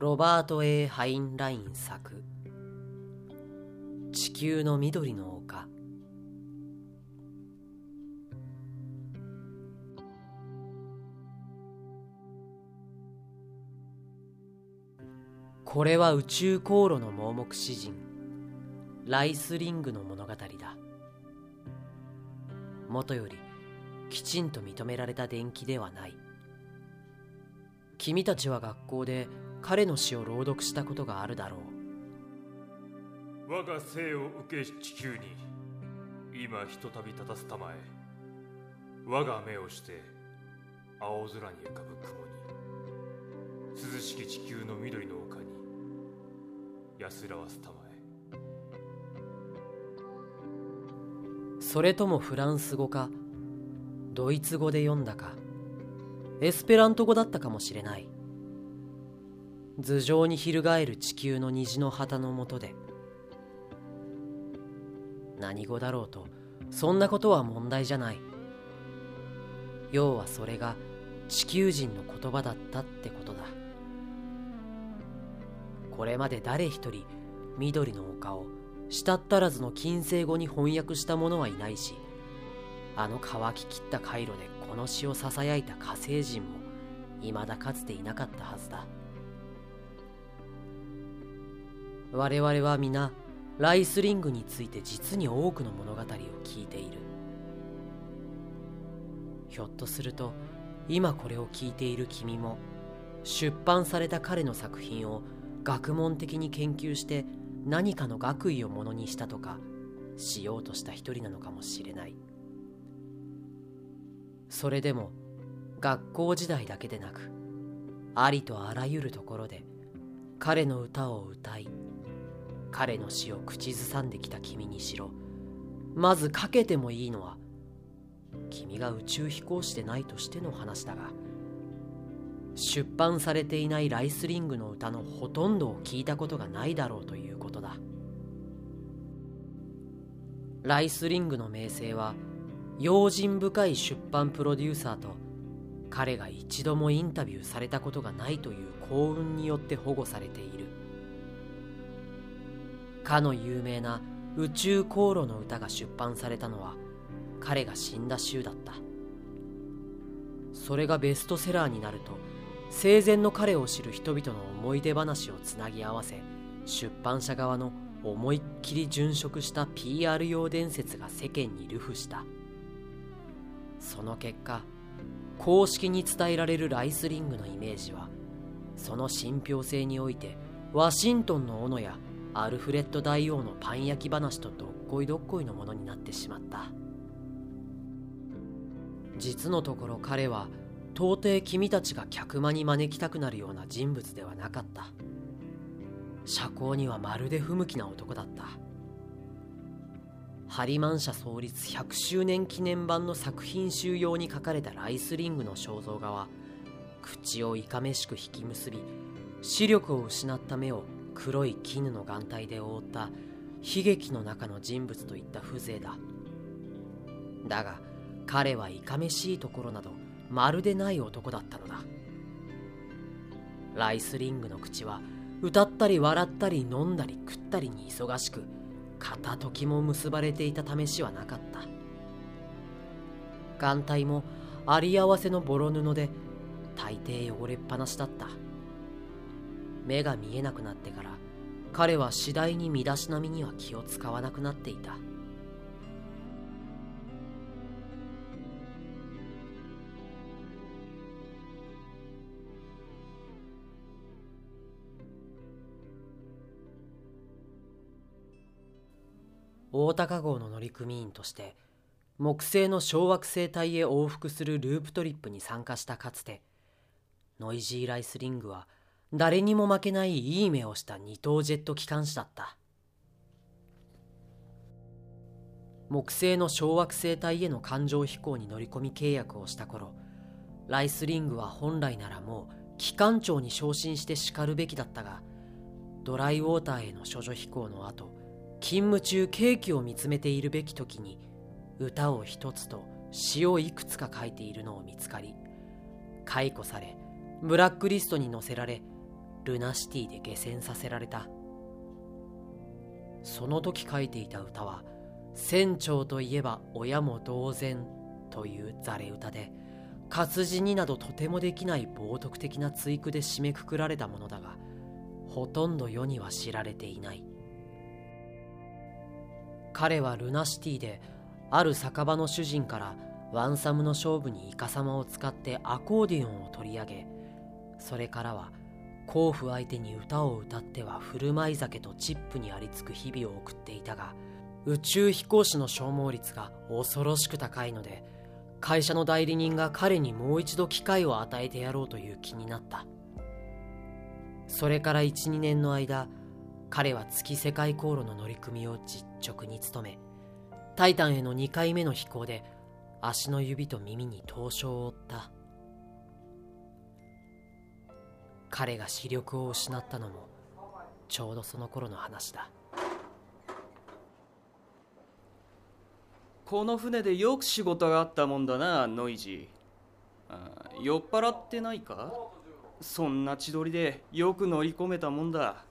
ロバート・ A・ ハインライン作「地球の緑の丘」これは宇宙航路の盲目詩人。ライスリングの物語だ。もとよりきちんと認められた伝記ではない。君たちは学校で彼の詩を朗読したことがあるだろう。我が生を受けし地球に今ひとたび立たすたまえ我が目をして青空に浮かぶ雲に涼しき地球の緑の丘に安らわすたまえ。それともフランス語かドイツ語で読んだかエスペラント語だったかもしれない頭上に翻る地球の虹の旗の下で。何語だろうとそんなことは問題じゃない。要はそれが地球人の言葉だったってことだ。これまで誰一人緑の丘をしたったらずの近世語に翻訳した者はいないしあの乾ききった回路でこの詩をささやいた火星人も未だかつていなかったはずだ。我々は皆ライスリングについて実に多くの物語を聞いているひょっとすると今これを聞いている君も出版された彼の作品を学問的に研究して何かの学位をものにしたとかしようとした一人なのかもしれない。それでも学校時代だけでなくありとあらゆるところで彼の歌を歌い彼の死を口ずさんできた君にしろ。まずかけてもいいのは君が宇宙飛行士でないとしての話だが出版されていないライスリングの歌のほとんどを聞いたことがないだろうということだ。ライスリングの名声は用心深い出版プロデューサーと彼が一度もインタビューされたことがないという幸運によって保護されている。かの有名な宇宙航路の歌が出版されたのは彼が死んだ週だった。それがベストセラーになると生前の彼を知る人々の思い出話をつなぎ合わせ出版社側の思いっきり殉職した PR 用伝説が世間に流布した。その結果公式に伝えられるライスリングのイメージはその信憑性においてワシントンの斧やアルフレッド大王のパン焼き話とどっこいどっこいのものになってしまった。実のところ彼は到底君たちが客間に招きたくなるような人物ではなかった。社交にはまるで不向きな男だった。ハリマン社創立100周年記念版の作品収容に書かれたライスリングの肖像画は口をいかめしく引き結び視力を失った目を黒い絹の眼帯で覆った悲劇の中の人物といった風情だ。だが彼はいかめしいところなどまるでない男だったのだ。ライスリングの口は歌ったり笑ったり飲んだり食ったりに忙しく片時も結ばれていた試しはなかった。眼帯もあり合わせのボロ布で大抵汚れっぱなしだった。目が見えなくなってから彼は次第に身だしなみには気を使わなくなっていた。大高号の乗組員として木星の小惑星帯へ往復するループトリップに参加したかつてノイジーライスリングは誰にも負けないいい目をした二等ジェット機関士だった。木星の小惑星帯への環状飛行に乗り込み契約をした頃ライスリングは本来ならもう機関長に昇進して叱るべきだったがドライウォーターへの処女飛行の後勤務中ケーキを見つめているべき時に歌を一つと詩をいくつか書いているのを見つかり解雇されブラックリストに載せられルナシティで下船させられた。その時書いていた歌は船長といえば親も同然というざれ歌で活字になどとてもできない冒涜的な追句で締めくくられたものだがほとんど世には知られていない。彼はルナシティである酒場の主人からワンサムの勝負にイカサマを使ってアコーディオンを取り上げそれからは甲府相手に歌を歌っては振る舞い酒とチップにありつく日々を送っていたが宇宙飛行士の消耗率が恐ろしく高いので会社の代理人が彼にもう一度機会を与えてやろうという気になった。それから12年の間彼は月世界航路の乗組を実直に務めタイタンへの2回目の飛行で足の指と耳に凍傷を負った。彼が視力を失ったのもちょうどその頃の話だ。この船でよく仕事があったもんだなノイジー。酔っ払ってないか？そんな千鳥でよく乗り込めたもんだ。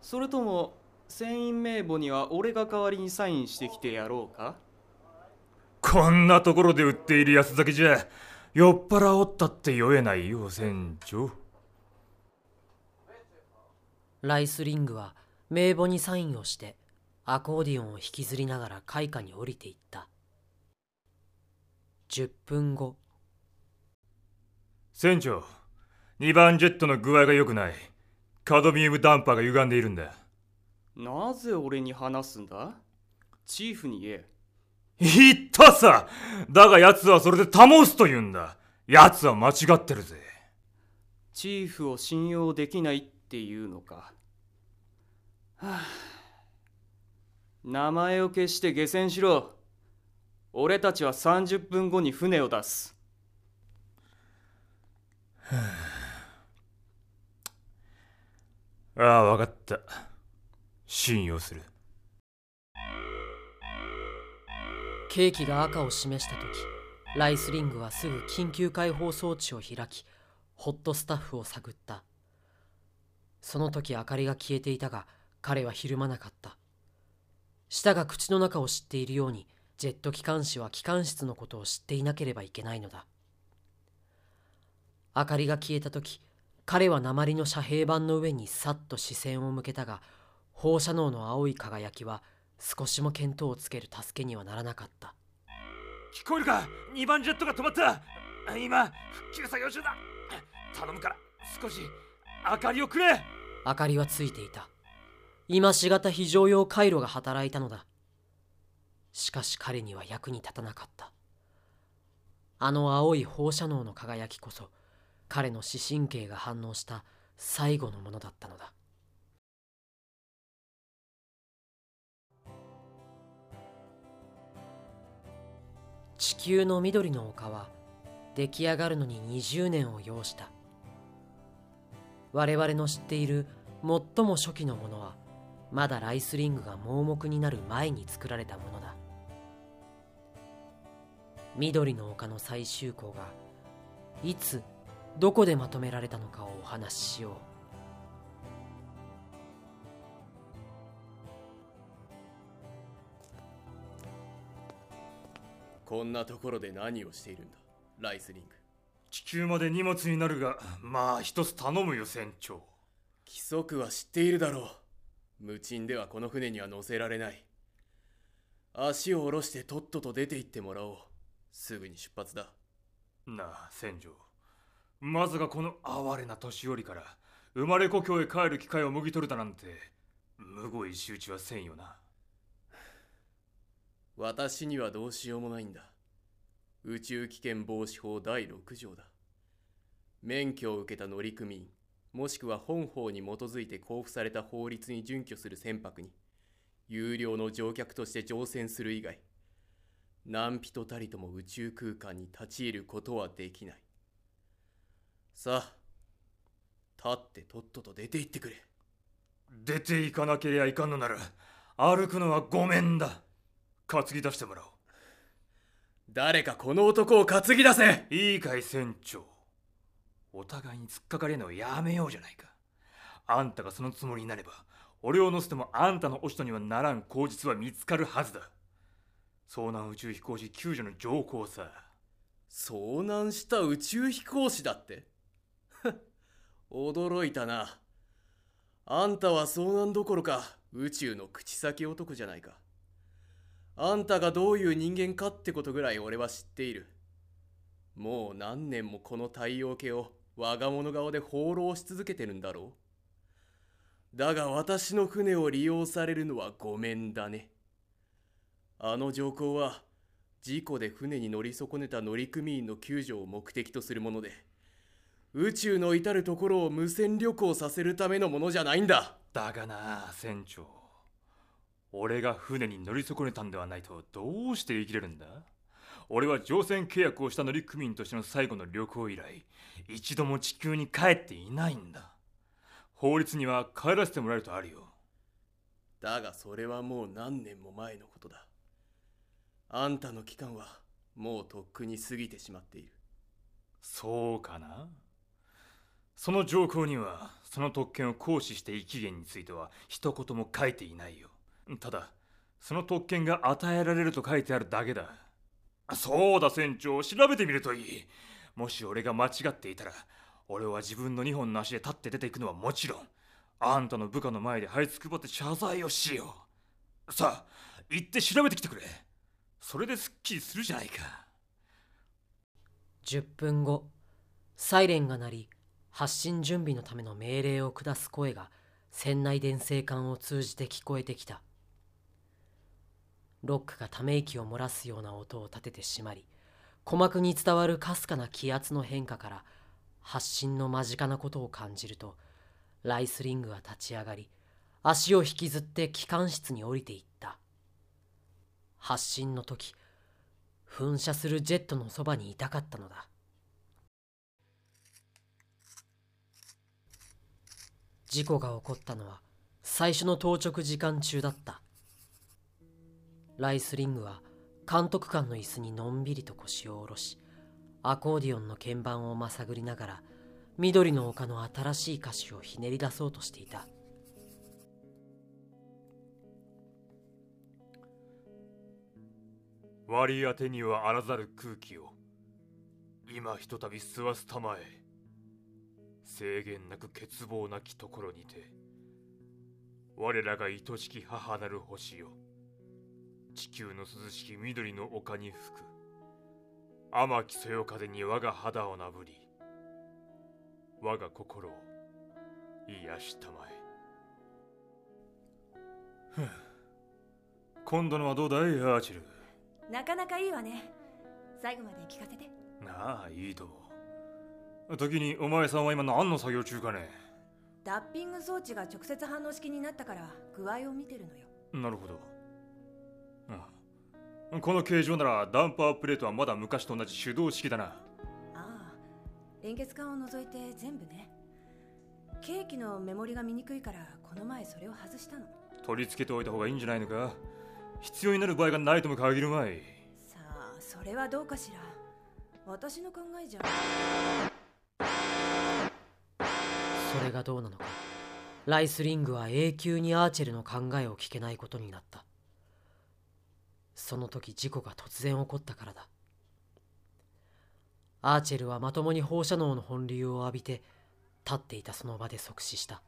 それとも船員名簿には俺が代わりにサインしてきてやろうか？こんなところで売っている安酒じゃ酔っ払おったって酔えないよ船長ライスリングは名簿にサインをしてアコーディオンを引きずりながら階下に降りていった。10分後。船長2番ジェットの具合が良くない。カドミウムダンパーが歪んでいるんだ。なぜ俺に話すんだ？チーフに言え。言ったさ！だが奴はそれで保すと言うんだ。奴は間違ってるぜ。チーフを信用できないっていうのか。はあ。名前を消して下船しろ。俺たちは30分後に船を出す。あ。あ分かった。信用する。ケーキが赤を示した時ライスリングはすぐ緊急解放装置を開きホットスタッフを探ったその時明かりが消えていたが彼はひるまなかった。舌が口の中を知っているようにジェット機関士は機関室のことを知っていなければいけないのだ。明かりが消えた時彼は鉛の遮蔽板の上にさっと視線を向けたが放射能の青い輝きは少しも見当をつける助けにはならなかった。聞こえるか？2番ジェットが止まった今復旧作業中だ。頼むから少し明かりをくれ。明かりはついていた。今しがた非常用回路が働いたのだ。しかし彼には役に立たなかった。あの青い放射能の輝きこそ彼の視神経が反応した最後のものだったのだ。地球の緑の丘は出来上がるのに20年を要した。我々の知っている最も初期のものはまだライスリングが盲目になる前に作られたものだ。緑の丘の最終項がいつどこでまとめられたのかをお話ししよう。こんなところで何をしているんだライスリング。地球まで荷物になるがまあ一つ頼むよ船長。規則は知っているだろう。無賃ではこの船には乗せられない。足を下ろしてとっとと出て行ってもらおう。すぐに出発だ。なあ船長。まさかこの哀れな年寄りから生まれ故郷へ帰る機会をもぎ取るだなんてむごい仕打ちはせんよな。私にはどうしようもないんだ宇宙危険防止法第6条だ。免許を受けた乗組員もしくは本法に基づいて交付された法律に準拠する船舶に有料の乗客として乗船する以外何人たりとも宇宙空間に立ち入ることはできない。さあ立ってとっとと出て行ってくれ。出て行かなけりゃいかんのなら歩くのはごめんだ。担ぎ出してもらおう。誰かこの男を担ぎ出せ。いいかい船長。お互いに突っかかれるのをやめようじゃないか。あんたがそのつもりになれば俺を乗せてもあんたのお人にはならん口実は見つかるはずだ。遭難宇宙飛行士救助の条項さ。遭難した宇宙飛行士だって？驚いたな。あんたは遭難どころか宇宙の口先男じゃないか。あんたがどういう人間かってことぐらい俺は知っている。もう何年もこの太陽系を我が物顔で放浪し続けてるんだろう。だが私の船を利用されるのはごめんだね。あの条項は事故で船に乗り損ねた乗組員の救助を目的とするもので宇宙の至るところを無線旅行させるためのものじゃないんだ。だがな船長。俺が船に乗り損ねたんではないとどうして生きれるんだ？俺は乗船契約をした乗組員としての最後の旅行以来一度も地球に帰っていないんだ。法律には帰らせてもらえるとあるよ。だがそれはもう何年も前のことだ。あんたの期間はもうとっくに過ぎてしまっている。そうかな？その条項にはその特権を行使してい期限については一言も書いていないよただその特権が与えられると書いてあるだけだ。そうだ船長。調べてみるといい。もし俺が間違っていたら俺は自分の2本の足で立って出ていくのはもちろんあんたの部下の前で這いつくばって謝罪をしよう。さあ行って調べてきてくれ。それですっきりするじゃないか。10分後サイレンが鳴り発進準備のための命令を下す声が船内電声管を通じて聞こえてきた。ロックがため息を漏らすような音を立ててしまり鼓膜に伝わるかすかな気圧の変化から発信の間近なことを感じるとライスリングは立ち上がり足を引きずって機関室に降りていった。発進の時噴射するジェットのそばにいたかったのだ。事故が起こったのは最初の当直時間中だった。ライスリングは監督官の椅子にのんびりと腰を下ろしアコーディオンの鍵盤をまさぐりながら緑の丘の新しい歌詞をひねり出そうとしていた。割り当てにはあらざる空気を今ひとたび吸わすたまえ制限なく欠乏なきところにて我らが愛しき母なる星よ地球の涼しき緑の丘に吹く。甘きそよ風に我が肌をなぶり我が心を癒したまえ。ふう今度のはどうだいアーチル？なかなかいいわね。最後まで聞かせて。なあいいと。時にお前さんは今何の作業中かね？ダッピング装置が直接反応式になったから具合を見てるのよ。なるほど。うんこの形状ならダンパープレートはまだ昔と同じ手動式だな。ああ連結管を除いて全部ね。ケーキのメモリが見にくいからこの前それを外したの。取り付けておいた方がいいんじゃないのか？必要になる場合がないとも限るまい。さあそれはどうかしら？私の考えじゃ。それがどうなのか。ライスリングは永久にアーチェルの考えを聞けないことになったその時事故が突然起こったからだ。アーチェルはまともに放射能の本流を浴びて立っていたその場で即死した。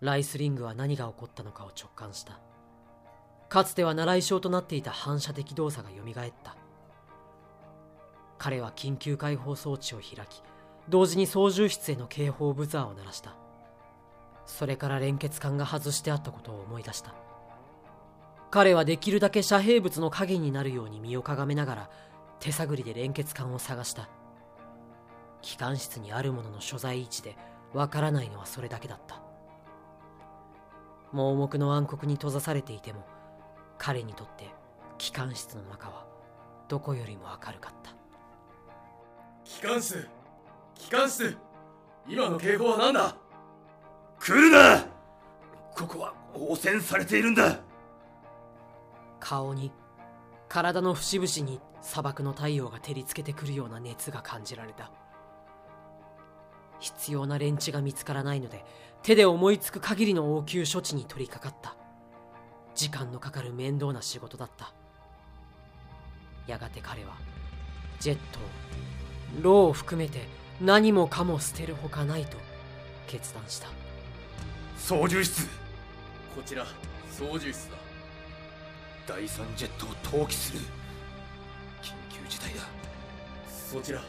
ライスリングは何が起こったのかを直感した。かつては習い性となっていた反射的動作が蘇った。彼は緊急解放装置を開き同時に操縦室への警報ブザーを鳴らした。それから連結管が外してあったことを思い出した。彼はできるだけ遮蔽物の影になるように身をかがめながら手探りで連結管を探した。機関室にあるものの所在位置でわからないのはそれだけだった。盲目の暗黒に閉ざされていても彼にとって機関室の中はどこよりも明るかった。機関室機関室今の警報は何だ？来るな！ここは汚染されているんだ！顔に体の節々に砂漠の太陽が照りつけてくるような熱が感じられた。必要な連地が見つからないので手で思いつく限りの応急処置に取り掛かった。時間のかかる面倒な仕事だった。やがて彼はジェットをローを含めて何もかも捨てるほかないと決断した。操縦室。こちら操縦室だ。第三ジェットを投棄する。緊急事態だ。そちら。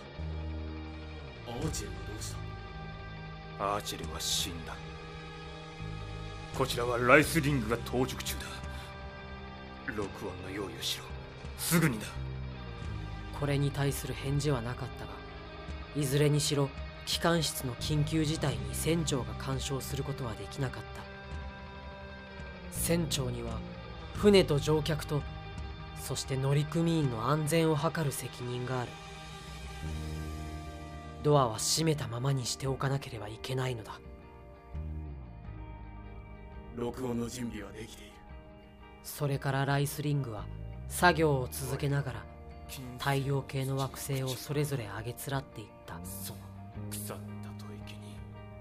アーチェルはどうした？アーチェルは死んだ。こちらはライスリングが到着中だ。録音の用意をしろ。すぐにだ。これに対する返事はなかったがいずれにしろ機関室の緊急事態に船長が干渉することはできなかった。船長には船と乗客とそして乗組員の安全を図る責任がある。ドアは閉めたままにしておかなければいけないのだ。録音の準備はできている。それからライスリングは作業を続けながら太陽系の惑星をそれぞれ上げつらっていった。その腐った吐息に。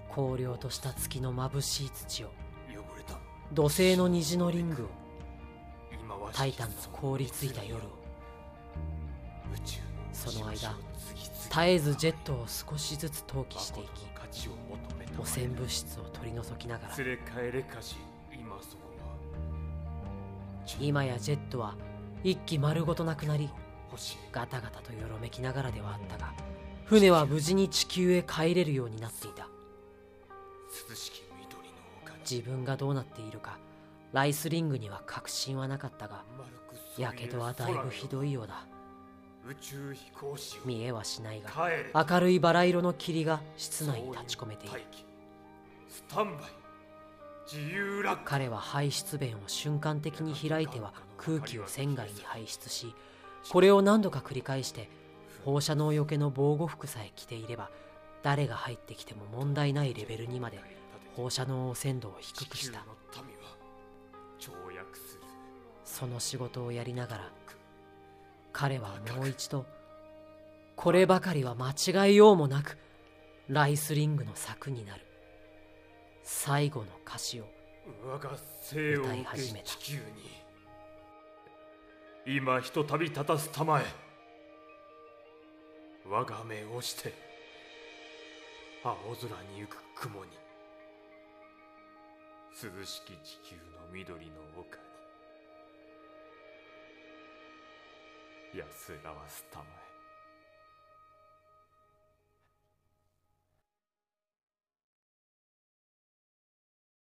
荒涼とした月の眩しい土を汚れた。土星の虹のリングをタイタンの凍りついた夜をその間絶えずジェットを少しずつ投棄していき汚染物質を取り除きながら今やジェットは一機丸ごとなくなり星。ガタガタとよろめきながらではあったが船は無事に地球へ帰れるようになっていた。自分がどうなっているかライスリングには確信はなかったがやけどはだいぶひどいようだ。宇宙飛行士を見えはしないが明るいバラ色の霧が室内に立ち込めている。彼は排出弁を瞬間的に開いては空気を船外に排出し。これを何度か繰り返して放射能よけの防護服さえ着ていれば誰が入ってきても問題ないレベルにまで放射能汚染度を低くしたその仕事をやりながら彼はもう一度こればかりは間違いようもなくライスリングの策になる。最後の歌詞を歌い始めた。今ひとたび立たすたまえ我が目をして青空に行く雲に涼しき地球の緑の丘に安らわすため